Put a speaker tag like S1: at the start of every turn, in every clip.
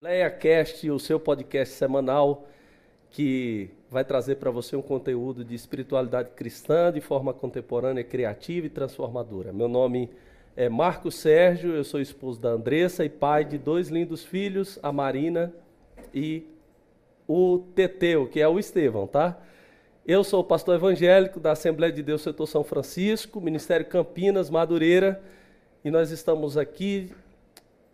S1: LeiaCast, o seu podcast semanal que vai trazer para você um conteúdo de espiritualidade cristã de forma contemporânea, criativa e transformadora. Meu nome é Marco Sérgio, eu sou esposo da Andressa e pai de dois lindos filhos, a Marina e o Teteu, que é o Estevão, tá? Eu sou pastor evangélico da Assembleia de Deus Setor São Francisco, Ministério Campinas, Madureira, e nós estamos aqui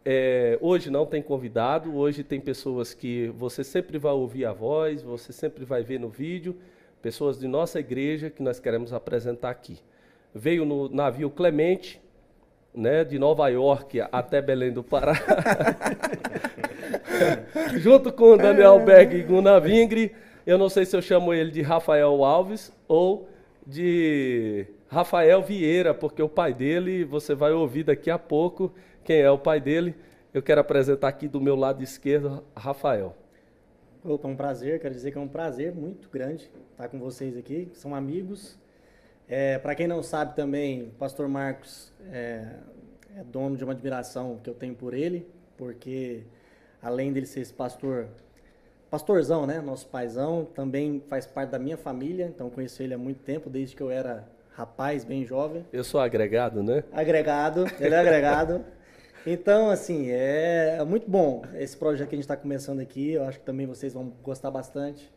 S1: é, hoje não tem convidado, hoje tem pessoas que você sempre vai ouvir a voz, você sempre vai ver no vídeo, pessoas de nossa igreja que nós queremos apresentar aqui. Veio no navio Clemente, né, de Nova York até Belém do Pará, junto com Daniel Berg e Guna Vingre. Eu não sei se eu chamo ele de Rafael Alves ou de Rafael Vieira, porque o pai dele, você vai ouvir daqui a pouco, quem é o pai dele. Eu quero apresentar aqui do meu lado esquerdo, Rafael.
S2: Opa, é um prazer, quero dizer que é um prazer muito grande estar com vocês aqui, são amigos. É, Para quem não sabe também, o pastor Marcos é, é, dono de uma admiração que eu tenho por ele, porque além dele ser esse pastor, pastorzão, né, nosso paizão, também faz parte da minha família, então conheço ele há muito tempo, desde que eu era rapaz, bem jovem.
S1: Eu sou agregado, né?
S2: Agregado, ele é agregado. Então, assim, é muito bom esse projeto que a gente está começando aqui. Eu acho que também vocês vão gostar bastante,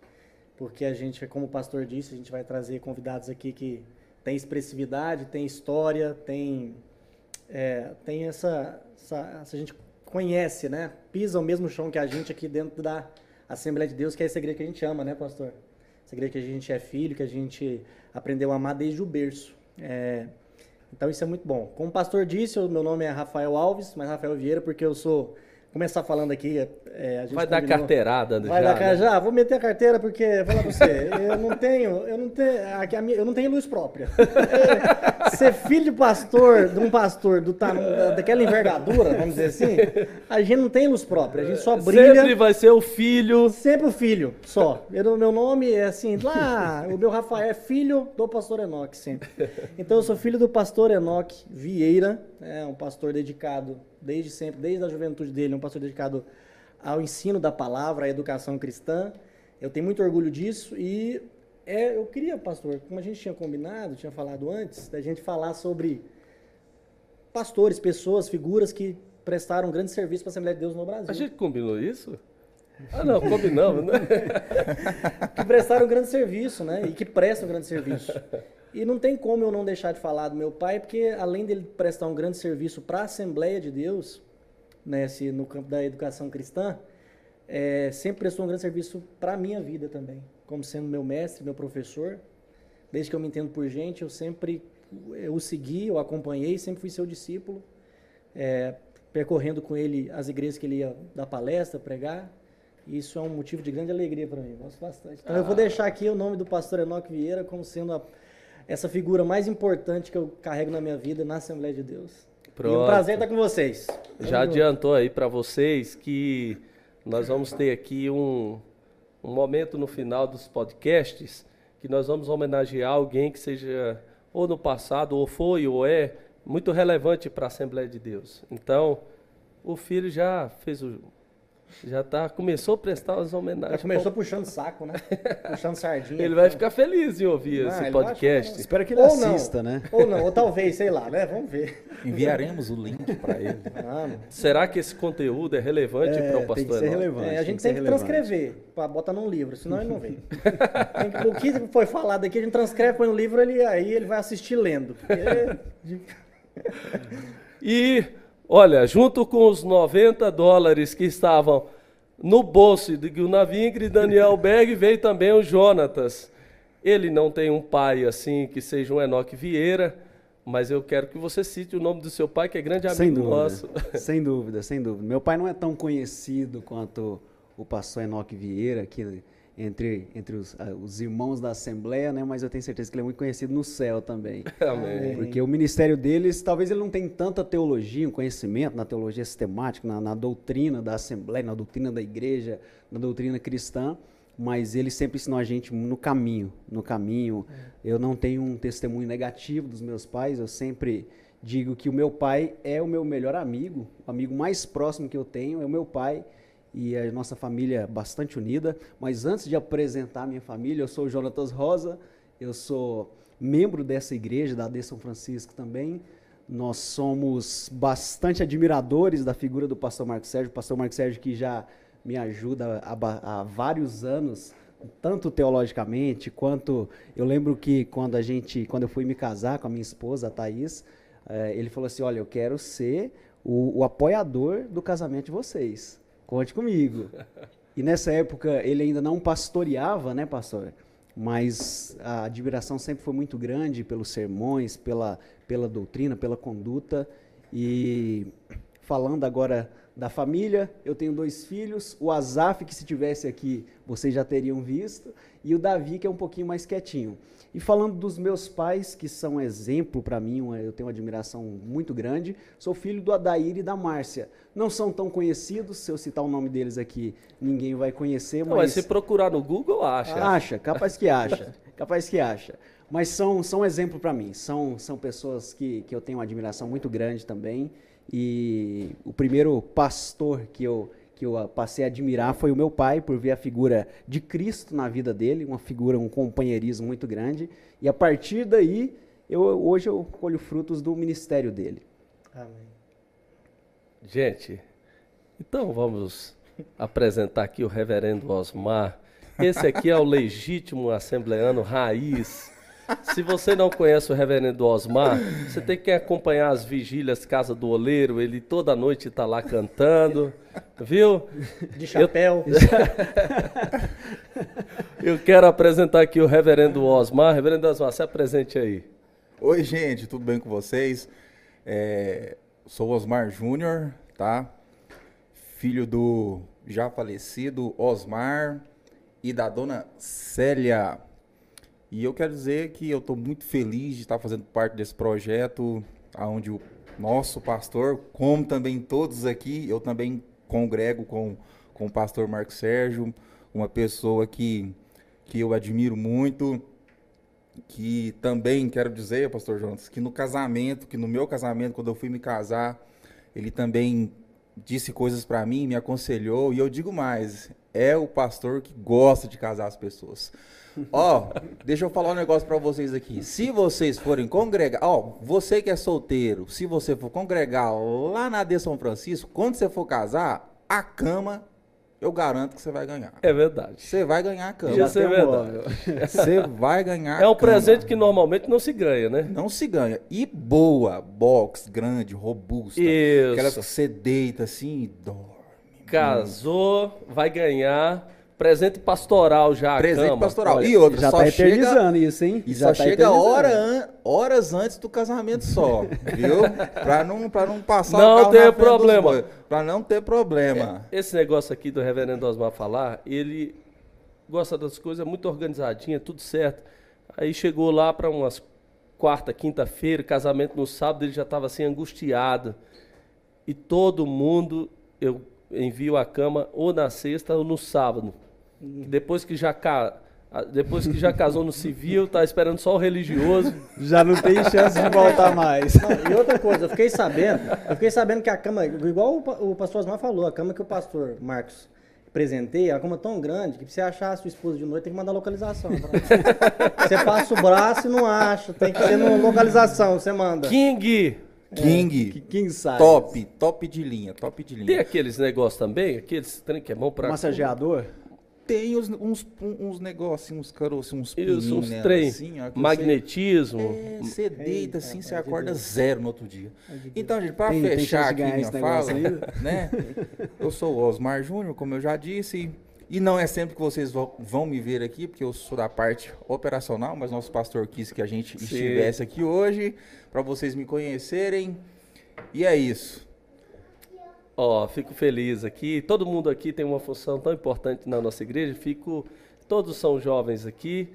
S2: porque a gente, como o pastor disse, a gente vai trazer convidados aqui que tem expressividade, tem história, tem, é, tem essa, essa, essa. Gente conhece, né? Pisa o mesmo chão que a gente aqui dentro da Assembleia de Deus, que é essa igreja que a gente ama, né, pastor? Essa igreja que a gente é filho, que a gente aprendeu a amar desde o berço. É, então isso é muito bom. Como o pastor disse, o meu nome é Rafael Alves, mas Rafael Vieira, porque eu sou. Começar falando aqui.
S1: É, vai dar carteirada,
S2: Vai já, dar né? já. Vou meter a carteira porque, fala pra você, eu não tenho, eu não tenho, eu não tenho luz própria. Ser filho de pastor, de um pastor do daquela envergadura, vamos dizer assim, a gente não tem luz própria, a gente só brilha.
S1: Sempre vai ser o filho.
S2: Sempre o filho, só. Eu, meu nome é assim, lá, o meu Rafael é filho do pastor Enoque, sempre. Então eu sou filho do pastor Enoque Vieira, é um pastor dedicado desde sempre, desde a juventude dele, um pastor dedicado ao ensino da palavra, à educação cristã. Eu tenho muito orgulho disso e é, eu queria, pastor, como a gente tinha combinado, tinha falado antes, da gente falar sobre pastores, pessoas, figuras que prestaram grande serviço para a Assembleia de Deus no Brasil.
S1: A gente combinou isso? Ah, não, combinamos, né?
S2: que prestaram grande serviço, né? E que prestam grande serviço. E não tem como eu não deixar de falar do meu pai, porque além dele prestar um grande serviço para a Assembleia de Deus, né, se no campo da educação cristã, é, sempre prestou um grande serviço para a minha vida também, como sendo meu mestre, meu professor. Desde que eu me entendo por gente, eu sempre eu o segui, eu acompanhei, sempre fui seu discípulo, é, percorrendo com ele as igrejas que ele ia dar palestra, pregar. Isso é um motivo de grande alegria para mim, gosto bastante. Então ah. eu vou ah. deixar aqui o nome do pastor Enoque Vieira como sendo a, essa figura mais importante que eu carrego na minha vida na Assembleia de Deus. Pronto. E um prazer estar com vocês.
S1: Já adiantou aí para vocês que nós vamos ter aqui um, um momento no final dos podcasts que nós vamos homenagear alguém que seja ou no passado, ou foi, ou é, muito relevante para a Assembleia de Deus. Então, o filho já fez o, já tá, começou a prestar as homenagens.
S2: Já começou puxando saco, né? puxando sardinha.
S1: Ele vai ficar feliz em ouvir esse podcast.
S3: Que... Espero que ele ou assista,
S2: não,
S3: né?
S2: Ou não, ou talvez, sei lá, né? Vamos ver.
S3: Enviaremos o link para ele. Ah,
S1: Será que esse conteúdo é relevante é, para o pastor?
S2: Tem que ser relevante. É, a gente tem que, tem que transcrever, para botar num livro, senão ele não vem. o que foi falado aqui, a gente transcreve, põe no livro, ele, aí ele vai assistir lendo.
S1: e Olha, junto com os 90 dólares que estavam no bolso de Gunavingre e Daniel Berg, veio também o Jonatas. Ele não tem um pai assim que seja um Enoque Vieira, mas eu quero que você cite o nome do seu pai, que é grande amigo
S3: sem dúvida,
S1: nosso.
S3: Sem dúvida, sem dúvida. Meu pai não é tão conhecido quanto o pastor Enoque Vieira, que entre, entre os, uh, os, irmãos da Assembleia, né? mas eu tenho certeza que ele é muito conhecido no céu também.
S1: Amém.
S3: Porque o ministério deles, talvez ele não tenha tanta teologia, um conhecimento na teologia sistemática, na, na doutrina da Assembleia, na doutrina da igreja, na doutrina cristã, mas ele sempre ensinou a gente no caminho, no caminho. É. Eu não tenho um testemunho negativo dos meus pais, eu sempre digo que o meu pai é o meu melhor amigo, o amigo mais próximo que eu tenho é o meu pai, e a nossa família é bastante unida. Mas antes de apresentar a minha família, eu sou o Jonatas Rosa, eu sou membro dessa igreja, da AD São Francisco também. Nós somos bastante admiradores da figura do pastor Marcos Sérgio, o pastor Marcos Sérgio que já me ajuda há, há vários anos tanto teologicamente quanto eu lembro que quando a gente quando eu fui me casar com a minha esposa a Thaís eh, ele falou assim olha eu quero ser o, o, apoiador do casamento de vocês conte comigo. E nessa época ele ainda não pastoreava né pastor? Mas a admiração sempre foi muito grande pelos sermões pela pela doutrina pela conduta. E falando agora da família, eu tenho dois filhos, o Azaf, que se tivesse aqui, vocês já teriam visto, e o Davi, que é um pouquinho mais quietinho. E falando dos meus pais, que são exemplo para mim, eu tenho uma admiração muito grande, sou filho do Adair e da Márcia. Não são tão conhecidos, se eu citar o nome deles aqui, ninguém vai conhecer,
S1: Não, mas... se procurar no Google, acha.
S3: Acha, capaz que acha, capaz que acha. Mas são, são exemplo para mim, são, são pessoas que, que eu tenho uma admiração muito grande também, e o primeiro pastor que eu, que eu passei a admirar foi o meu pai, por ver a figura de Cristo na vida dele, uma figura, um companheirismo muito grande. E a partir daí, eu, hoje eu colho frutos do ministério dele. Amém.
S1: Gente, então vamos apresentar aqui o reverendo Osmar. Esse aqui é o legítimo assembleano raiz se você não conhece o reverendo Osmar, você tem que acompanhar as vigílias Casa do Oleiro, ele toda noite está lá cantando, viu?
S2: De chapéu.
S1: Eu... Eu quero apresentar aqui o reverendo Osmar. Reverendo Osmar, se apresente aí.
S4: Oi, gente, tudo bem com vocês? É... Sou Osmar Júnior, tá? Filho do já falecido Osmar e da dona Célia e eu quero dizer que eu estou muito feliz de estar fazendo parte desse projeto, onde o nosso pastor, como também todos aqui, eu também congrego com, com o pastor Marcos Sérgio, uma pessoa que, que eu admiro muito, que também quero dizer, pastor Jonas, que no casamento, que no meu casamento, quando eu fui me casar, ele também disse coisas para mim, me aconselhou, e eu digo mais, é o pastor que gosta de casar as pessoas. Ó, deixa eu falar um negócio para vocês aqui. Se vocês forem congregar, ó, você que é solteiro, se você for congregar lá na de São Francisco, quando você for casar, a cama eu garanto que você vai ganhar.
S1: É verdade.
S4: Você vai ganhar a cama.
S1: Isso é verdade.
S4: Você vai ganhar
S1: É um presente que normalmente não se ganha, né?
S4: Não se ganha. E boa, box, grande, robusta.
S1: Isso.
S4: Aquela que você deita assim e dorme.
S1: Casou, vai ganhar Presente pastoral já.
S4: Presente
S1: cama.
S4: pastoral. e outra,
S3: já
S4: só
S3: tá
S4: chega,
S3: isso, hein?
S4: E já só tá chega hora an, horas antes do casamento só, viu? Pra não, pra não passar
S1: não o carro ter problema.
S4: Pra não ter problema.
S1: É, esse negócio aqui do reverendo Osmar falar, ele gosta das coisas muito organizadinha, tudo certo. Aí chegou lá para umas quarta, quinta-feira, casamento no sábado, ele já estava assim angustiado. E todo mundo, eu envio a cama ou na sexta ou no sábado. Depois que já depois que já casou no civil, tá esperando só o religioso.
S3: Já não tem chance de voltar mais.
S2: Não, e outra coisa, eu fiquei sabendo, eu fiquei sabendo que a cama, igual o, pastor Osmar falou, a cama que o pastor Marcos apresentei, é uma cama tão grande que pra você achar a sua esposa de noite tem que mandar localização. você passa o braço e não acha, tem que ser no localização, você manda.
S1: King!
S4: King.
S3: É, King size.
S4: Top, top de linha, top de linha.
S1: Tem aqueles negócios também, aqueles trem que é bom pra...
S3: Massageador?
S4: Tem uns, uns, uns negocinhos, uns caroços, uns
S1: Isso, uns trem, assim, ó, magnetismo.
S4: Você, é, você deita assim, você acorda zero no outro dia. Então, gente, para fechar aqui minha fala, né? Eu sou o Osmar Júnior, como eu já disse, e não é sempre que vocês vão me ver aqui, porque eu sou da parte operacional, mas nosso pastor quis que a gente Sim. estivesse aqui hoje, para vocês me conhecerem. E é isso.
S1: Ó, oh, fico feliz aqui. Todo mundo aqui tem uma função tão importante na nossa igreja. Fico, todos são jovens aqui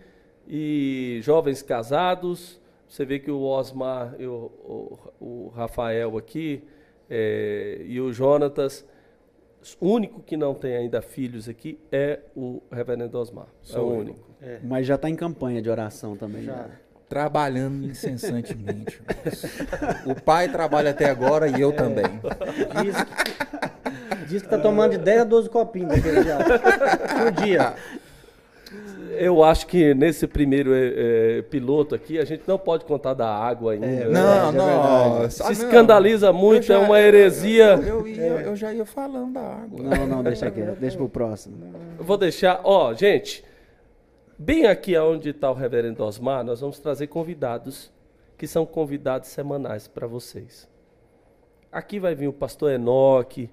S1: e jovens casados. Você vê que o Osmar, o, o, o Rafael aqui é, e o Jonatas o único que não tem ainda filhos aqui é o reverendo Osmar. Sou é o único. É.
S3: Mas já está em campanha de oração também. Já. Né?
S4: Trabalhando incessantemente. o pai trabalha até agora e eu é. também.
S2: Diz que, Diz que tá tomando de 10 a 12 copinhos daquele já. por dia.
S1: Eu acho que nesse primeiro é, é, piloto aqui, a gente não pode contar da água ainda. né?
S4: Não,
S2: é
S4: não.
S1: Se
S4: ah, não.
S1: escandaliza muito,
S4: Eu
S1: é
S4: já-
S1: uma heresia.
S4: Eu, eu ia- eu já ia falando da água.
S3: Não, não, deixa quieto. Deixa pro próximo.
S1: Eu vou deixar, ó, gente, bem aqui onde está o reverendo Osmar, nós vamos trazer convidados, que são convidados semanais para vocês. Aqui vai vir o pastor Enoque.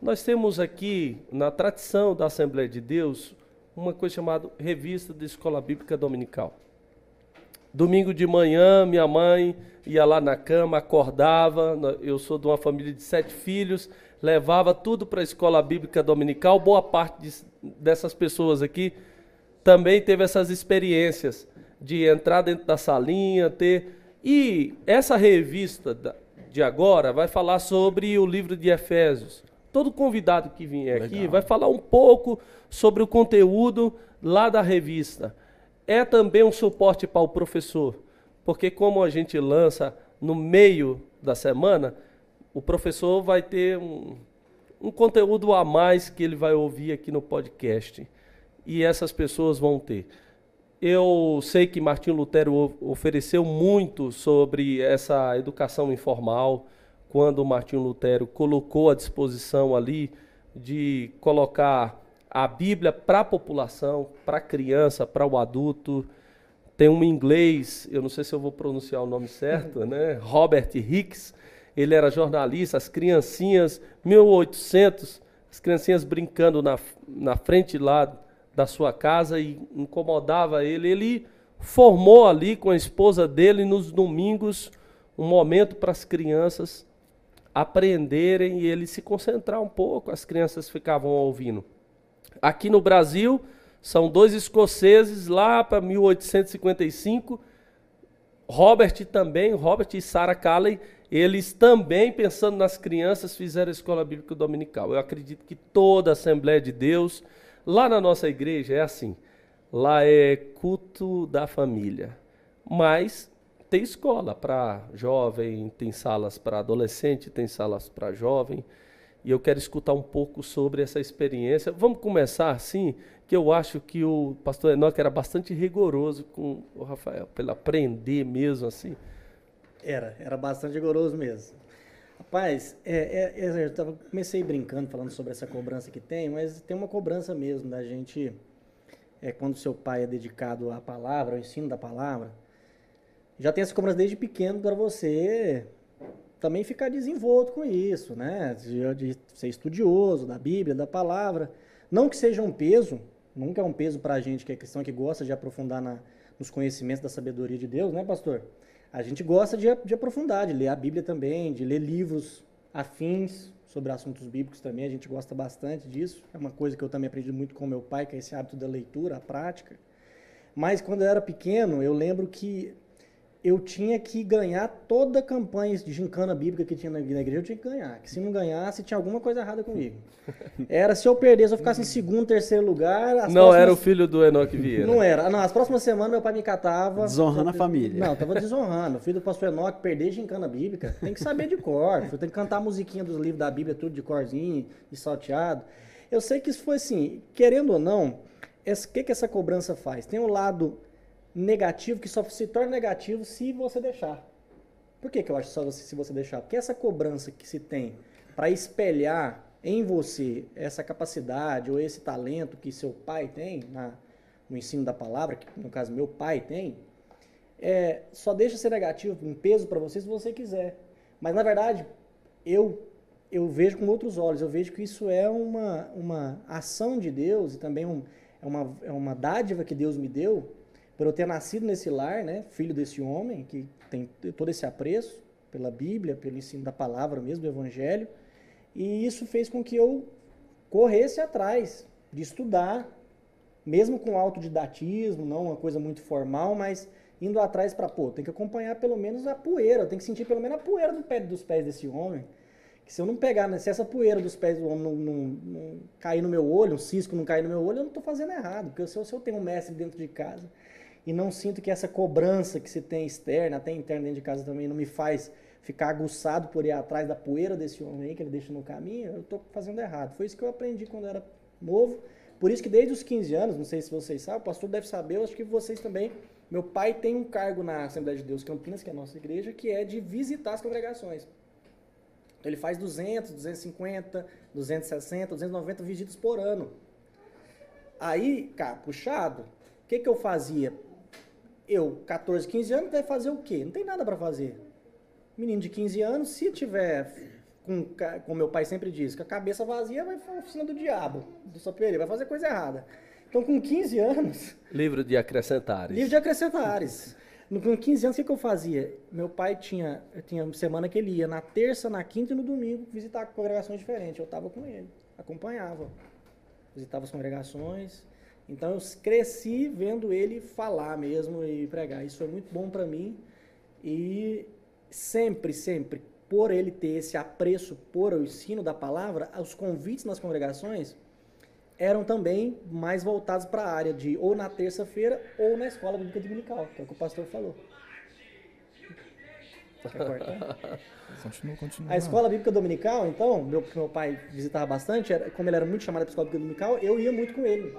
S1: Nós temos aqui, na tradição da Assembleia de Deus, uma coisa chamada Revista de Escola Bíblica Dominical. Domingo de manhã, minha mãe ia lá na cama, acordava. Eu sou de uma família de sete filhos, levava tudo para a escola bíblica dominical. Boa parte de- dessas pessoas aqui também teve essas experiências de entrar dentro da salinha, ter. E essa revista de agora vai falar sobre o livro de Efésios. Todo convidado que vier aqui
S4: Legal.
S1: vai falar um pouco sobre o conteúdo lá da revista. É também um suporte para o professor, porque como a gente lança no meio da semana, o professor vai ter um, um conteúdo a mais que ele vai ouvir aqui no podcast. E essas pessoas vão ter. Eu sei que Martinho Lutero ofereceu muito sobre essa educação informal, quando Martinho Lutero colocou à disposição ali de colocar a Bíblia para a população, para a criança, para o adulto. Tem um inglês, eu não sei se eu vou pronunciar o nome certo, né? Robert Hicks. Ele era jornalista, as criancinhas, 1800, as criancinhas brincando na, na frente lá da sua casa e incomodava ele. Ele formou ali com a esposa dele nos domingos um momento para as crianças aprenderem e ele se concentrar um pouco. As crianças ficavam ouvindo. Aqui no Brasil, são dois escoceses lá para 1855. Robert também, Robert e Sarah Calley, eles também, pensando nas crianças, fizeram a escola bíblica dominical. Eu acredito que toda a Assembleia de Deus, lá na nossa igreja, é assim. Lá é culto da família. Mas tem escola para jovem, tem salas para adolescente, tem salas para jovem. E eu quero escutar um pouco sobre essa experiência. Vamos começar assim, que eu acho que o pastor Enoque era bastante rigoroso com o Rafael, ele aprender mesmo assim.
S2: Era, era bastante rigoroso mesmo. Rapaz, é, é, é, eu tava, comecei brincando, falando sobre essa cobrança que tem, mas tem uma cobrança mesmo da gente, é, quando seu pai é dedicado à palavra, ao ensino da palavra, já tem essa cobrança desde pequeno para você também ficar desenvolto com isso, né? De, de ser estudioso da Bíblia, da palavra. Não que seja um peso, nunca é um peso para a gente que é cristão, que gosta de aprofundar na, nos conhecimentos da sabedoria de Deus, né, pastor? A gente gosta de, de aprofundar, de ler a Bíblia também, de ler livros afins sobre assuntos bíblicos também, a gente gosta bastante disso. É uma coisa que eu também aprendi muito com meu pai, que é esse hábito da leitura, a prática. Mas quando eu era pequeno, eu lembro que eu tinha que ganhar toda a campanha de gincana bíblica que tinha na na igreja, eu tinha que ganhar. Que se não ganhasse, tinha alguma coisa errada comigo. Era se eu perdesse, eu ficasse em segundo, terceiro lugar. as
S1: não era o
S2: próximas-
S1: filho do Enoque Vieira.
S2: Não era. Não, as próximas semanas meu pai me catava.
S3: Desonrando a família.
S2: Não, tava desonrando. O filho do pastor Enoque, perder gincana bíblica, tem que saber de cor. Tem que cantar a musiquinha dos livros da Bíblia, tudo de corzinho e salteado. Eu sei que isso foi assim, querendo ou não, esse- o que, que essa cobrança faz? Tem um lado negativo que só se torna negativo se você deixar. Por que, que eu acho só você- se você deixar? Porque essa cobrança que se tem para espelhar em você essa capacidade ou esse talento que seu pai tem na- no ensino da palavra, que no caso meu pai tem, é, só deixa ser negativo, um peso para você se você quiser. Mas na verdade, eu eu vejo com outros olhos, eu vejo que isso é uma, uma ação de Deus e também um, é, uma, é uma dádiva que Deus me deu por eu ter nascido nesse lar, né, filho desse homem que tem todo esse apreço pela Bíblia, pelo ensino da palavra mesmo, do Evangelho, e isso fez com que eu corresse atrás de estudar, mesmo com autodidatismo, não uma coisa muito formal, mas indo atrás para, pô, tem que acompanhar pelo menos a poeira, tem que sentir pelo menos a poeira do pé, dos pés desse homem. Que se eu não pegar, né, se essa poeira dos pés do homem não, não, não cair no meu olho, um cisco não cair no meu olho, eu não estou fazendo errado, porque se eu, se eu tenho um mestre dentro de casa e não sinto que essa cobrança que se tem externa, até interna dentro de casa também, não me faz ficar aguçado por ir atrás da poeira desse homem aí que ele deixa no caminho, eu estou fazendo errado. Foi isso que eu aprendi quando era novo. Por isso que desde os 15 anos, não sei se vocês sabem, o pastor deve saber, eu acho que vocês também. Meu pai tem um cargo na Assembleia de Deus Campinas, que é a nossa igreja, que é de visitar as congregações. Então ele faz 200, 250, 260, 290 visitas por ano. Aí, cara, puxado, o que, que eu fazia? Eu, 14, 15 anos, deve fazer o quê? Não tem nada para fazer. Menino de 15 anos, se tiver, com, como meu pai sempre diz, com a cabeça vazia, vai para a oficina do diabo, do Soperi, vai fazer coisa errada. Então, com 15 anos...
S1: Livro de acrescentares.
S2: Livro de acrescentares. Com 15 anos, o que, que eu fazia? Meu pai tinha, tinha semana que ele ia na terça, na quinta e no domingo visitar congregações diferentes. Eu estava com ele, acompanhava visitava as congregações. Então eu cresci vendo ele falar mesmo e pregar. Isso foi muito bom para mim. E sempre, sempre, por ele ter esse apreço por o ensino da palavra, os convites nas congregações eram também mais voltados para a área de ou na terça-feira ou na escola bíblica dominical, que é o que o pastor falou.
S4: Continua, continua.
S2: A escola bíblica dominical, então, meu, meu pai visitava bastante, era, como ele era muito chamado para escola bíblica dominical, eu ia muito com ele.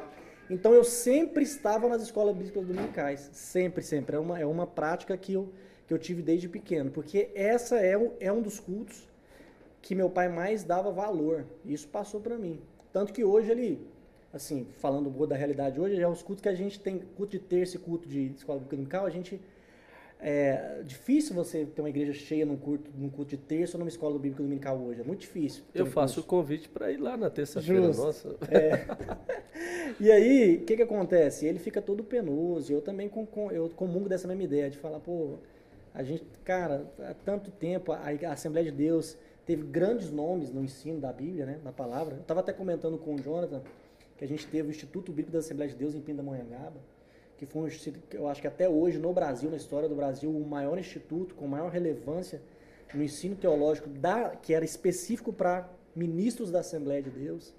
S2: Então eu sempre estava nas escolas bíblicas dominicais, sempre, sempre. É uma, é uma prática que eu, que eu tive desde pequeno, porque essa é, um, é um dos cultos que meu pai mais dava valor. Isso passou para mim. Tanto que hoje ele, assim, falando da realidade hoje, é os cultos que a gente tem, culto de terça e culto de escola bíblica dominical, a gente é difícil você ter uma igreja cheia num culto, num culto de terça ou numa escola bíblica dominical hoje. É muito difícil.
S1: Eu faço o convite para ir lá na terça-feira, nossa.
S2: É. e aí, o que, que acontece? Ele fica todo penoso. Eu também com, com, eu comungo dessa mesma ideia de falar, pô, a gente, cara, há tanto tempo, a, a Assembleia de Deus teve grandes nomes no ensino da Bíblia, né, da palavra. Eu estava até comentando com o Jonathan que a gente teve o Instituto Bíblico da Assembleia de Deus em Pindamonhangaba que foi um instituto, eu acho que até hoje no Brasil, na história do Brasil, o maior instituto com maior relevância no ensino teológico, da, que era específico para ministros da Assembleia de Deus.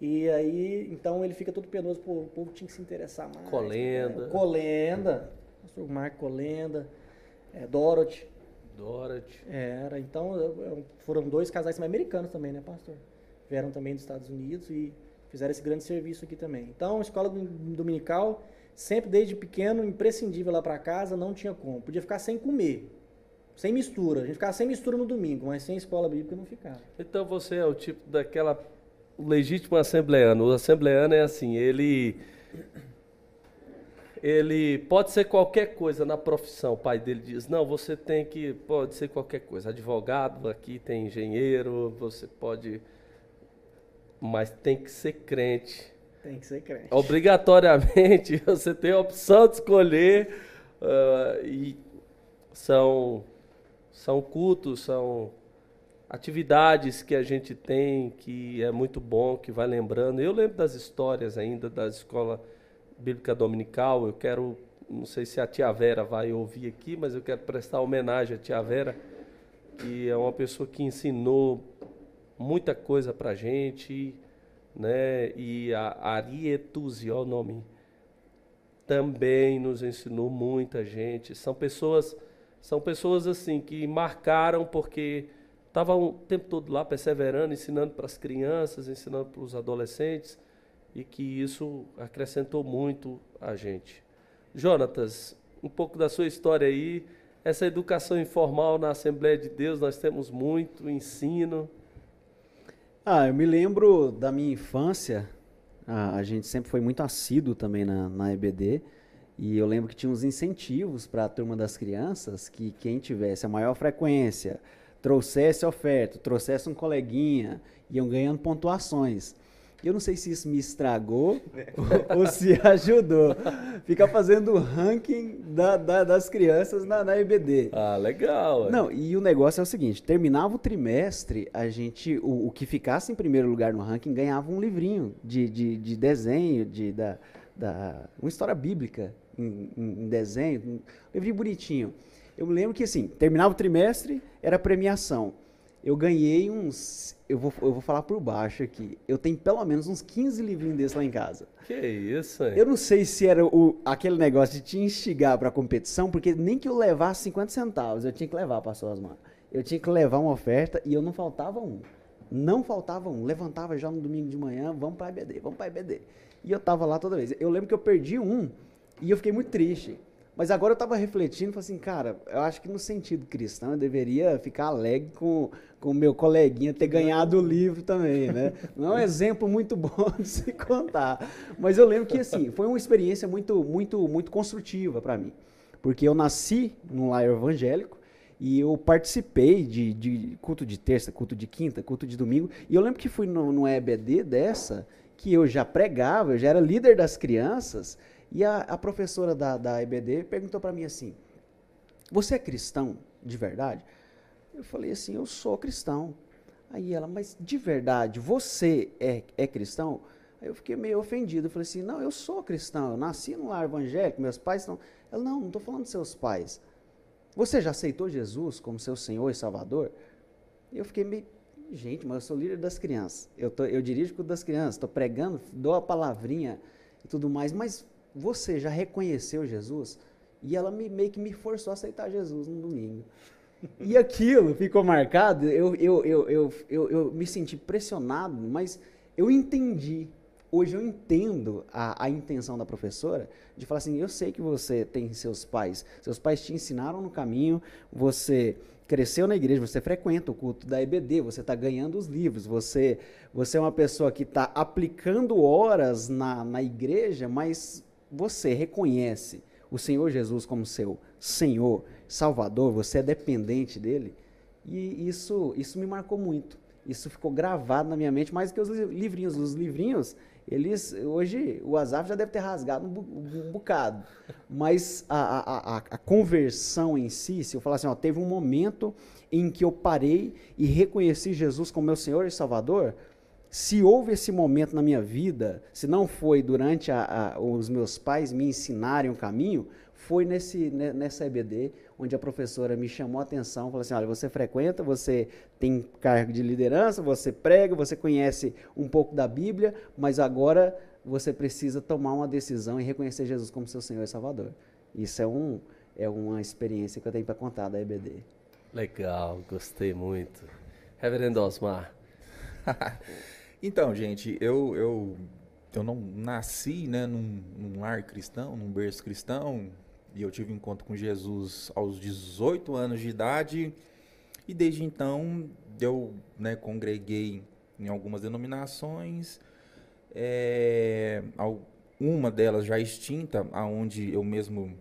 S2: E aí, então ele fica todo penoso, pô, o povo tinha que se interessar mais.
S1: Colenda.
S2: Né? Colenda, pastor Marco Colenda, é, Dorothy.
S1: Dorothy.
S2: Era, então foram dois casais americanos também, né, pastor? Vieram também dos Estados Unidos e fizeram esse grande serviço aqui também. Então, escola dominical sempre desde pequeno, imprescindível lá para casa, não tinha como. Podia ficar sem comer, sem mistura. A gente ficava sem mistura no domingo, mas sem escola bíblica não ficava.
S1: Então você é o tipo daquela legítimo assembleano. O assembleano é assim, ele ele pode ser qualquer coisa na profissão. O pai dele diz: "Não, você tem que pode ser qualquer coisa. Advogado, aqui tem engenheiro, você pode mas tem que ser crente.
S2: Tem que ser crente.
S1: Obrigatoriamente você tem a opção de escolher uh, e são, são cultos, são atividades que a gente tem que é muito bom, que vai lembrando. Eu lembro das histórias ainda da escola bíblica dominical. Eu quero, não sei se a tia Vera vai ouvir aqui, mas eu quero prestar homenagem à tia Vera, que é uma pessoa que ensinou muita coisa para gente né? E a Arietuzi, o nome, também nos ensinou muita gente. São pessoas, são pessoas assim que marcaram porque estavam o tempo todo lá perseverando, ensinando para as crianças, ensinando para os adolescentes e que isso acrescentou muito a gente. Jonatas, um pouco da sua história aí, essa educação informal na Assembleia de Deus, nós temos muito ensino.
S3: Ah, eu me lembro da minha infância, a, gente sempre foi muito assíduo também na, na EBD, e eu lembro que tinha uns incentivos para a turma das crianças que quem tivesse a maior frequência, trouxesse oferta, trouxesse um coleguinha, iam ganhando pontuações. Eu não sei se isso me estragou ou, ou, se ajudou. Ficar fazendo o ranking da, da, das crianças na, na EBD.
S1: Ah, legal.
S3: Não, e o negócio é o seguinte: terminava o trimestre, a gente, o, o que ficasse em primeiro lugar no ranking ganhava um livrinho de, de, de desenho, de, da, da, uma história bíblica em, em, em desenho, um livrinho bonitinho. Eu me lembro que assim, terminava o trimestre, era premiação eu ganhei uns. Eu vou, eu vou falar por baixo aqui. Eu tenho pelo menos uns 15 livrinhos desses lá em casa.
S1: Que isso, hein?
S3: Eu não sei se era o, aquele negócio de te instigar para a competição, porque nem que eu levasse 50 centavos, eu tinha que levar para Osmar. eu tinha que levar uma oferta e eu não faltava um. Não faltava um. Levantava já no domingo de manhã, vamos para IBD, vamos para IBD. E eu tava lá toda vez. Eu lembro que eu perdi um e eu fiquei muito triste. Mas agora eu estava refletindo, falei assim, cara, eu acho que no sentido cristão eu deveria ficar alegre com o meu coleguinha ter ganhado o livro também, né? Não é um exemplo muito bom de se contar. Mas eu lembro que, assim, foi uma experiência muito, muito, muito construtiva para mim. Porque eu nasci num lar evangélico, e eu participei de, de, culto de terça, culto de quinta, culto de domingo. E eu lembro que fui no, no EBD dessa, que eu já pregava, eu já era líder das crianças. E a, a professora da, da EBD perguntou para mim assim: Você é cristão de verdade? Eu falei assim: Eu sou cristão. Aí ela, mas de verdade, você é, é cristão? Aí eu fiquei meio ofendido. Eu falei assim: Não, eu sou cristão. Eu nasci num lar evangélico, meus pais estão. Ela, não, não estou falando dos seus pais. Você já aceitou Jesus como seu Senhor e Salvador? Eu fiquei meio, gente, mas eu sou líder das crianças. Eu, tô, eu dirijo o das crianças, estou pregando, dou a palavrinha e tudo mais, mas você já reconheceu Jesus? E ela me, meio que me forçou a aceitar Jesus no domingo. E aquilo ficou marcado, eu, eu, eu, eu, eu, eu me senti pressionado, mas eu entendi hoje eu entendo a, a, intenção da professora de falar assim: eu sei que você tem seus pais, seus pais te ensinaram no caminho, você cresceu na igreja, você frequenta o culto da EBD, você está ganhando os livros, você, você é uma pessoa que está aplicando horas na, na igreja, mas você reconhece o Senhor Jesus como seu Senhor, Salvador, você é dependente dele. E isso, isso me marcou muito. Isso ficou gravado na minha mente, mais do que os livrinhos. Os livrinhos, eles hoje o Azaf já deve ter rasgado um, bocado, mas a, a, a, a, conversão em si, se eu falar assim, ó, teve um momento em que eu parei e reconheci Jesus como meu Senhor e Salvador. Se houve esse momento na minha vida, se não foi durante os meus pais me ensinarem o caminho, foi nesse, nessa EBD, onde a professora me chamou a atenção, falou assim, olha, você frequenta, você tem cargo de liderança, você prega, você conhece um pouco da Bíblia, mas agora você precisa tomar uma decisão e reconhecer Jesus como seu Senhor e Salvador. Isso é, um, é uma experiência que eu tenho para contar da EBD.
S1: Legal, gostei muito. Reverendo Osmar.
S4: então, gente, eu, eu, eu não nasci né, num, num lar cristão, num berço cristão, e eu tive um encontro com Jesus aos 18 anos de idade. E desde então eu né, congreguei em algumas denominações. É, uma delas já extinta, aonde eu mesmo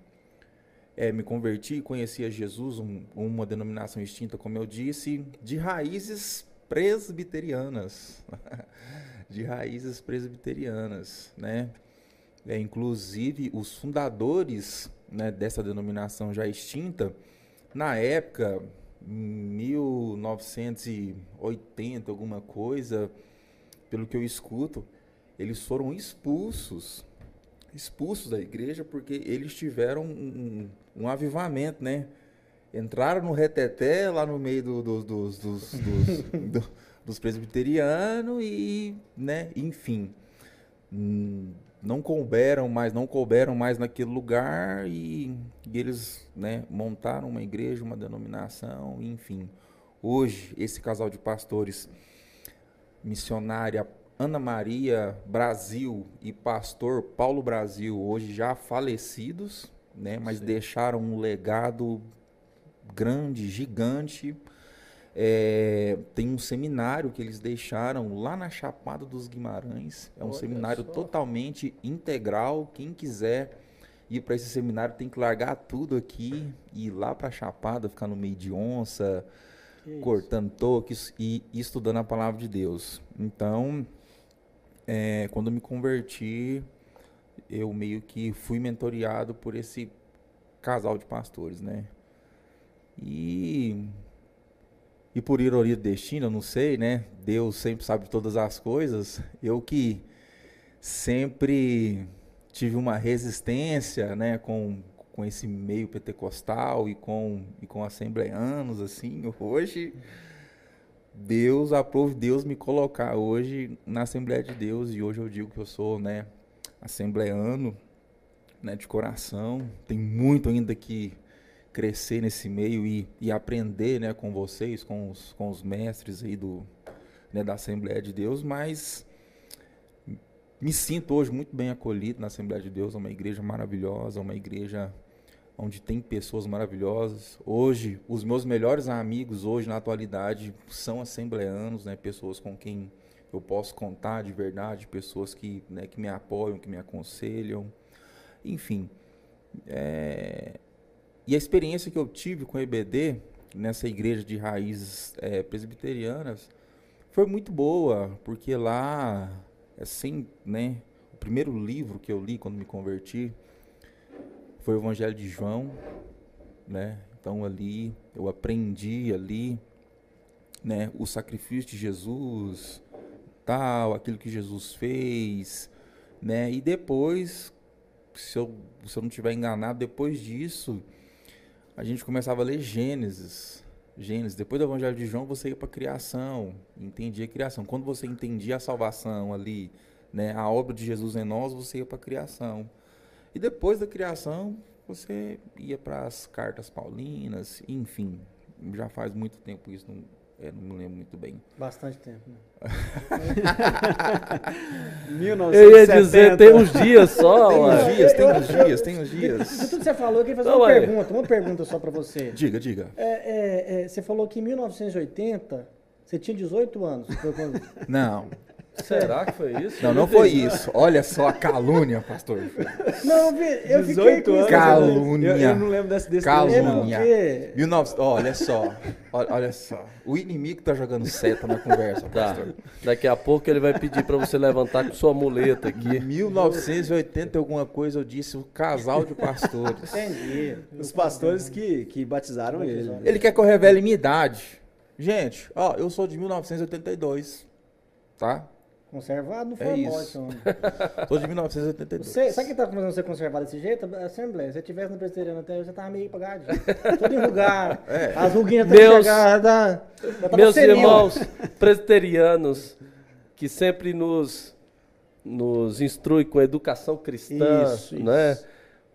S4: é, me converti conhecia Jesus, um, uma denominação extinta, como eu disse, de raízes presbiterianas. de raízes presbiterianas, né? É, inclusive, os fundadores né, dessa denominação já extinta, na época, 1980, alguma coisa, pelo que eu escuto, eles foram expulsos, expulsos da igreja porque eles tiveram um, um, avivamento, né? Entraram no reteté lá no meio do, do, dos, dos, dos, do, dos presbiterianos e, né, enfim, hum, não couberam mais, não couberam mais naquele lugar e, e eles né, montaram uma igreja, uma denominação, enfim. Hoje, esse casal de pastores, missionária Ana Maria Brasil e pastor Paulo Brasil, hoje já falecidos, né, mas Sim. deixaram um legado grande, gigante é, tem um seminário que eles deixaram lá na Chapada dos Guimarães. É um Olha seminário só. totalmente integral. Quem quiser ir para esse seminário tem que largar tudo aqui e ir lá para a Chapada, ficar no meio de onça, que cortando isso? toques e, e, estudando a palavra de Deus. Então, é, quando eu me converti, eu meio que fui mentoreado por esse casal de pastores, né? E e por ironia do destino, eu não sei, né? Deus sempre sabe todas as coisas. Eu que sempre tive uma resistência, né, com, com esse meio pentecostal e com e com assembleanos assim, hoje Deus aprove Deus me colocar hoje na Assembleia de Deus e hoje eu digo que eu sou, né, assembleano, né, de coração. Tem muito ainda que crescer nesse meio e, e aprender né, com vocês, com os, com os mestres aí do, né, da Assembleia de Deus, mas me sinto hoje muito bem acolhido na Assembleia de Deus, é uma igreja maravilhosa, uma igreja onde tem pessoas maravilhosas. Hoje, os meus melhores amigos hoje na atualidade são assembleanos, né, pessoas com quem eu posso contar de verdade, pessoas que, né, que me apoiam, que me aconselham, enfim. É, e a experiência que eu tive com o EBD, nessa igreja de raízes é, presbiterianas, foi muito boa, porque lá, assim, né, o primeiro livro que eu li quando me converti foi o Evangelho de João, né? Então ali eu aprendi ali, né, o sacrifício de Jesus, tal, aquilo que Jesus fez, né? E depois, se eu, se eu não estiver enganado, depois disso, a gente começava a ler Gênesis. Gênesis. Depois do Evangelho de João, você ia para a criação, entendia a criação. Quando você entendia a salvação ali, né, a obra de Jesus em nós, você ia para a criação. E depois da criação, você ia para as cartas paulinas, enfim. Já faz muito tempo isso, não, é, não me lembro muito bem.
S2: Bastante tempo, né?
S3: 1970.
S1: Eu ia dizer, tem uns dias só,
S4: Tem uns
S1: ué.
S4: dias, tem uns dias, tem uns
S2: De
S4: dias.
S2: tudo que você falou, eu queria fazer
S1: Não,
S2: uma
S1: ué.
S2: pergunta, uma pergunta só pra você.
S4: Diga, diga.
S2: É, é, é, você falou que em 1980 você tinha 18 anos. Foi quando-
S4: Não,
S1: Será que foi isso?
S4: não, não foi isso. Olha só a calúnia, pastor.
S2: Não, eu fiquei
S3: 18
S2: com
S3: anos.
S4: Calúnia.
S3: Eu, eu não lembro desse, desse
S4: Calúnia.
S2: Porque
S4: 19... Olha só, olha, olha só. O inimigo tá jogando seta na conversa,
S1: Tá.
S4: pastor.
S1: Daqui a pouco ele vai pedir pra você levantar com sua muleta aqui.
S4: Em 1980 e alguma coisa eu disse o casal de pastores.
S2: Entendi.
S3: Os pastores que, que batizaram ele.
S4: Ele quer que eu revele minha idade. Gente, ó, eu sou de 1982, tá?
S2: Conservado não foi
S4: É
S2: a
S4: isso. Sou de 1982.
S2: Você, sabe o que tá fazendo você conservar desse jeito? A Assembleia. Se você tivesse no presbiteriano até hoje, você tava meio apagado. Tudo enrugado.
S4: É.
S2: As ruguinhas
S1: Meus-
S2: estão chegadas. Já tava
S1: Meus
S2: senil.
S1: irmãos presbiterianos que sempre nos, nos instrui com educação cristã,
S2: Isso,
S1: né?
S2: isso.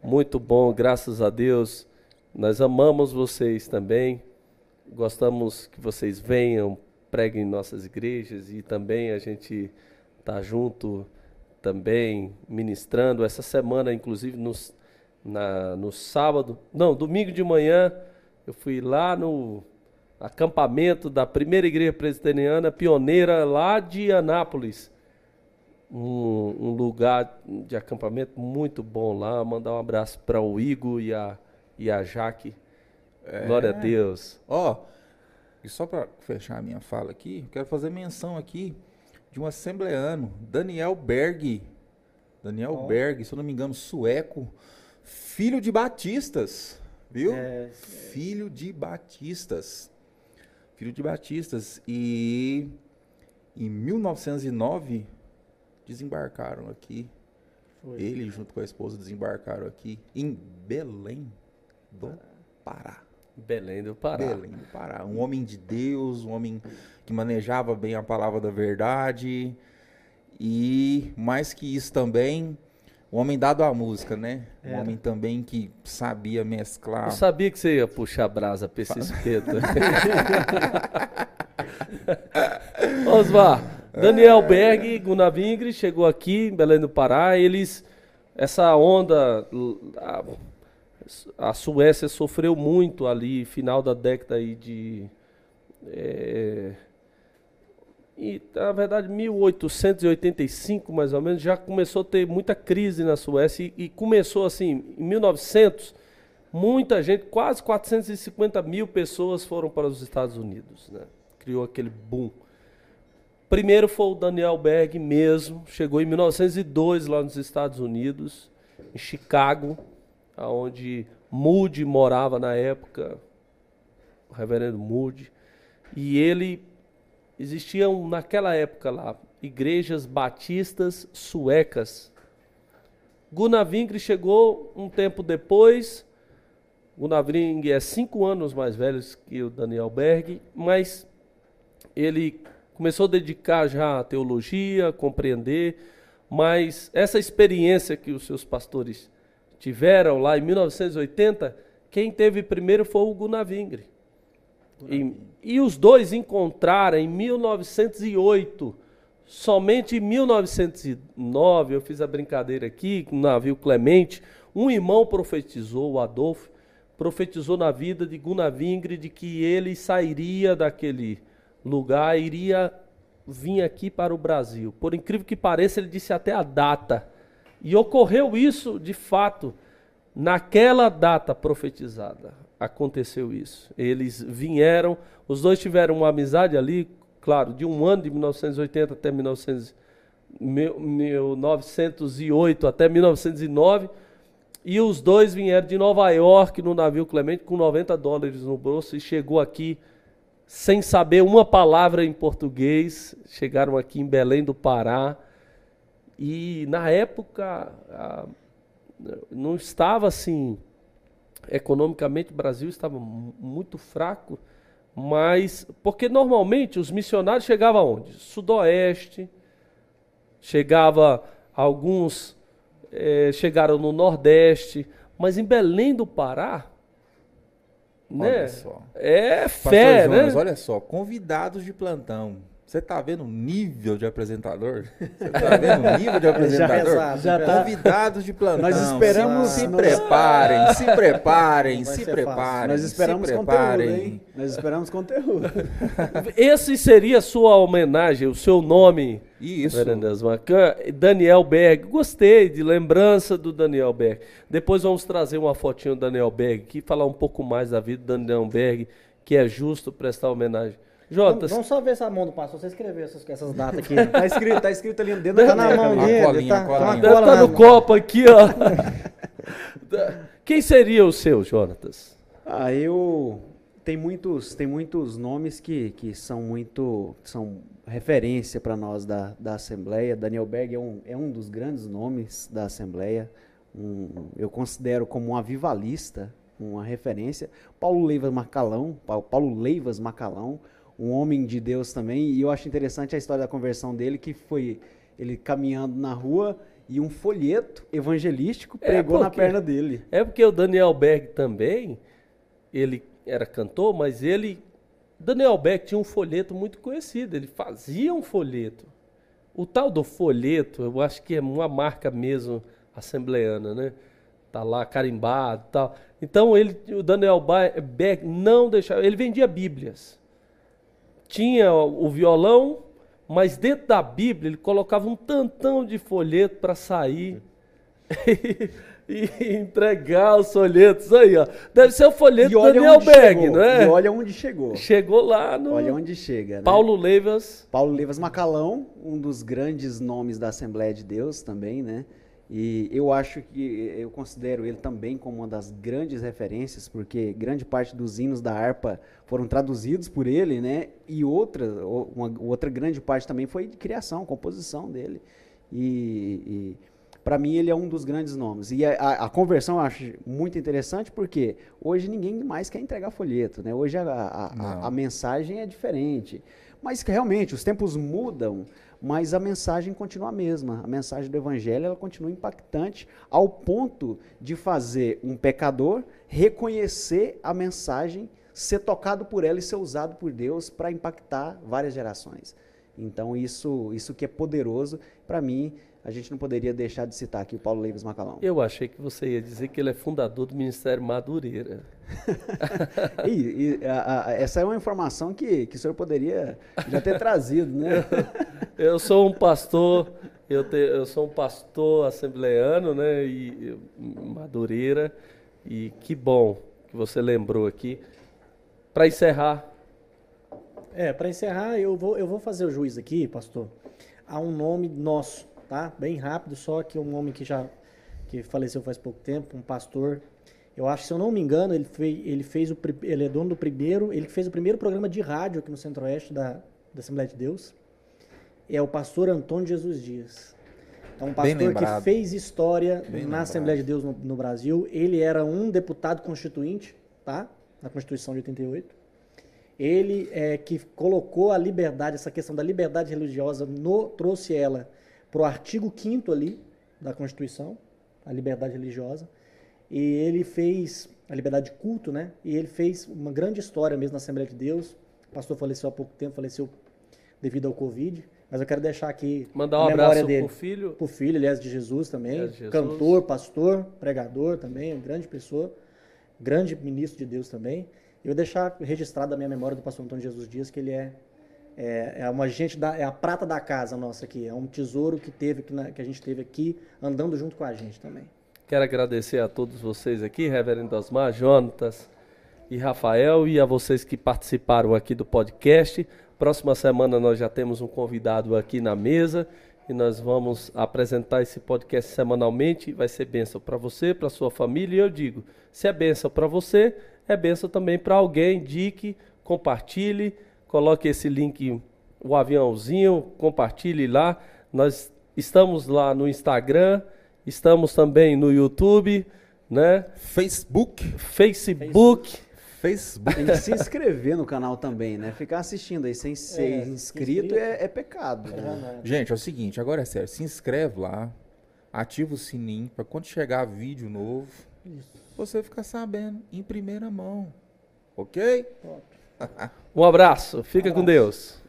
S1: Muito bom, graças a Deus. Nós amamos vocês também. Gostamos que vocês venham, preguem em nossas igrejas e também a gente tá junto também ministrando essa semana, inclusive nos, na, no sábado, não, domingo de manhã, eu fui lá no acampamento da primeira igreja presbiteriana pioneira lá de Anápolis. Um, um lugar de acampamento muito bom lá. Mandar um abraço para o Igor e a, e a Jaque. Glória a Deus.
S4: Ó, e só para fechar a minha fala aqui, eu quero fazer menção aqui de um assembleano, Daniel Berg. Daniel
S2: Ó.
S4: Berg, se eu não me engano, sueco, filho de batistas, viu?
S2: É,
S4: Filho de batistas. Filho de batistas. E em 1909 desembarcaram aqui.
S2: foi.
S4: Ele junto com a esposa desembarcaram aqui em Belém do Pará.
S1: Belém do Pará.
S4: Belém do Pará. Um homem de Deus, um homem que manejava bem a palavra da verdade. E mais que isso também, um homem dado à música, né? Um
S2: Era.
S4: homem também que sabia mesclar.
S1: Eu sabia que você ia puxar brasa pra esse espeto. Osmar, Daniel Berg, Gunavingre chegou aqui em Belém do Pará. Eles, essa onda, a, Suécia sofreu muito ali, final da década aí de. é, e, na verdade, 1885, mais ou menos, já começou a ter muita crise na Suécia e, e começou assim, em 1900, muita gente, quase 450 mil pessoas foram para os Estados Unidos, né? Criou aquele boom. Primeiro foi o Daniel Berg mesmo, chegou em 1902 lá nos Estados Unidos, em Chicago, onde Moody morava na época, o reverendo Moody, e ele existiam naquela época lá igrejas batistas suecas. Gunavingre chegou um tempo depois. Gunavingre é cinco anos mais velho que o Daniel Berg, mas ele começou a dedicar já à teologia, a compreender, mas essa experiência que os seus pastores tiveram lá em 1980 quem teve primeiro foi o Gunavingre. E, e os dois encontraram em 1908. Somente em 1909, eu fiz a brincadeira aqui, no navio Clemente, um irmão profetizou, o Adolfo, profetizou na vida de Gunavingre de que ele sairia daquele lugar, iria vir aqui para o Brasil. Por incrível que pareça, ele disse até a data. E ocorreu isso de fato naquela data profetizada. Aconteceu isso. Eles vieram, os dois tiveram uma amizade ali, claro, de um ano, de 1980 até 1900, 1908 até 1909. E os dois vieram de Nova York no navio Clemente com 90 dólares no bolso e chegou aqui sem saber uma palavra em português. Chegaram aqui em Belém do Pará. E na época a, não estava assim, economicamente o Brasil estava muito fraco mas, porque normalmente os missionários chegavam aonde? Sudoeste, chegava alguns, é, chegaram no Nordeste, mas em Belém do Pará,
S4: olha
S1: né?
S4: Só.
S1: É fé,
S4: Pastor Jonas,
S1: né?
S4: olha só, convidados de plantão. Você tá vendo o nível de apresentador? Você tá vendo o nível de apresentador?
S2: rezado,
S3: já tá.
S4: Convidados de plantão.
S3: Nós esperamos-
S4: Se,
S3: nós-
S4: preparem, se preparem, se preparem.
S3: Nós
S4: se
S3: esperamos
S4: preparem.
S3: conteúdo, hein? Nós esperamos conteúdo.
S1: Esse seria a sua homenagem, o seu nome,
S4: Isso.
S1: Fernandes Macan, Daniel Berg. Gostei de lembrança do Daniel Berg. Depois vamos trazer uma fotinho do Daniel Berg aqui, falar um pouco mais da vida do Daniel Berg, que é justo prestar homenagem. Jotas,
S2: vamos só ver essa mão do pastor. Você escreveu essas, essas datas aqui.
S3: Tá escrito, tá escrito ali dentro da
S2: Tá na mão dele,
S4: colinha,
S2: tá, tá
S4: colinha.
S1: Estar
S2: na
S1: no copo aqui, ó. Quem seria o seu, Jonatas?
S3: Ah, eu tem muitos tem muitos nomes que, que são muito são referência para nós da, da Assembleia. Daniel Berg é um, é um dos grandes nomes da Assembleia. Um, eu considero como um avivalista, uma referência. Paulo Leivas Macalão, Paulo, Paulo Leivas Macalão, um homem de Deus também. E eu acho interessante a história da conversão dele, que foi ele caminhando na rua e um folheto evangelístico
S1: É,
S3: pregou na
S1: porque-
S3: perna dele.
S1: É porque o Daniel Berg também, ele era cantor, mas ele. Daniel Berg tinha um folheto muito conhecido, ele fazia um folheto. O tal do folheto, eu acho que é uma marca mesmo assembleana, né? Tá lá carimbado e tal. Então ele, o Daniel Berg não deixava, ele vendia bíblias. Tinha o violão, mas dentro da Bíblia ele colocava um tantão de folheto para sair e entregar os folhetos aí, ó. Deve ser o folheto do Daniel Berg, não é?
S3: E olha onde chegou.
S1: Chegou lá no
S3: Olha onde chega, né?
S1: Paulo Leivas.
S3: Paulo Leivas Macalão, um dos grandes nomes da Assembleia de Deus também, né? E eu acho que eu considero ele também como uma das grandes referências, porque grande parte dos hinos da harpa foram traduzidos por ele, né? E outra, uma, outra grande parte também foi de criação, composição dele. E, para mim ele é um dos grandes nomes. E a, a- conversão eu acho muito interessante porque hoje ninguém mais quer entregar folheto, né? Hoje a, a- a mensagem é diferente. Mas realmente os tempos mudam, mas a mensagem continua a mesma. A mensagem do evangelho ela continua impactante ao ponto de fazer um pecador reconhecer a mensagem, ser tocado por ela e ser usado por Deus para impactar várias gerações. Então isso isso que é poderoso para mim, a gente não poderia deixar de citar aqui o Paulo Leivas Macalão.
S1: Eu achei que você ia dizer que ele é fundador do Ministério Madureira.
S3: E, e, a- a- essa é uma informação que, que o senhor poderia já ter trazido, né?
S1: Eu sou um pastor, eu, te- eu sou um pastor assembleano, né? E eu- Madureira. E que bom que você lembrou aqui. Para encerrar,
S2: É, para encerrar, eu vou, eu vou fazer o juiz aqui, pastor. Há um nome nosso, tá? Bem rápido, só que um homem que já que faleceu faz pouco tempo, um pastor. Eu acho, se eu não me engano, ele fez, ele fez o ele é dono do primeiro, ele fez o primeiro programa de rádio aqui no Centro-Oeste da, da Assembleia de Deus. É o pastor Antônio Jesus Dias. É um pastor que fez história
S4: Bem
S2: na
S4: lembrado.
S2: Assembleia de Deus no, no Brasil. Ele era um deputado constituinte, tá? Na Constituição de 88 ele é que colocou a liberdade, essa questão da liberdade religiosa, no, trouxe ela para o artigo 5 ali da Constituição, a liberdade religiosa. E ele fez a liberdade de culto, né? E ele fez uma grande história mesmo na Assembleia de Deus. O pastor faleceu há pouco tempo, faleceu devido ao Covid. Mas eu quero deixar aqui
S1: Mandar um
S2: a memória
S1: abraço
S2: dele.
S1: pro filho.
S2: Pro filho, aliás, de Jesus também.
S1: Aliás, de Jesus.
S2: Cantor, pastor, pregador também, uma grande pessoa. Grande ministro de Deus também. Eu vou deixar registrado a minha memória do pastor Antônio Jesus Dias, que ele é, é, é uma gente da, é a prata da casa nossa aqui. É um tesouro que, teve, que, na- que a gente teve aqui, andando junto com a gente também.
S1: Quero agradecer a todos vocês aqui, Reverendo Osmar, Jonatas e Rafael, e a vocês que participaram aqui do podcast. Próxima semana nós já temos um convidado aqui na mesa e nós vamos apresentar esse podcast semanalmente. Vai ser bênção para você, para sua família. E eu digo, se é bênção para você, é bênção também para alguém. Indique, compartilhe, coloque esse link, o aviãozinho, compartilhe lá. Nós estamos lá no Instagram, estamos também no YouTube, né?
S4: Facebook.
S1: Facebook.
S4: Facebook.
S3: Que se inscrever no canal também, né? Ficar assistindo aí sem ser
S2: É,
S3: inscrito
S2: inscrito.
S3: é, é pecado. Né?
S2: é.
S4: Gente, é o seguinte, agora é sério, se inscreve lá, ativa o sininho para quando chegar vídeo novo, você ficar sabendo em primeira mão. Ok?
S1: Um abraço. Fica com Deus.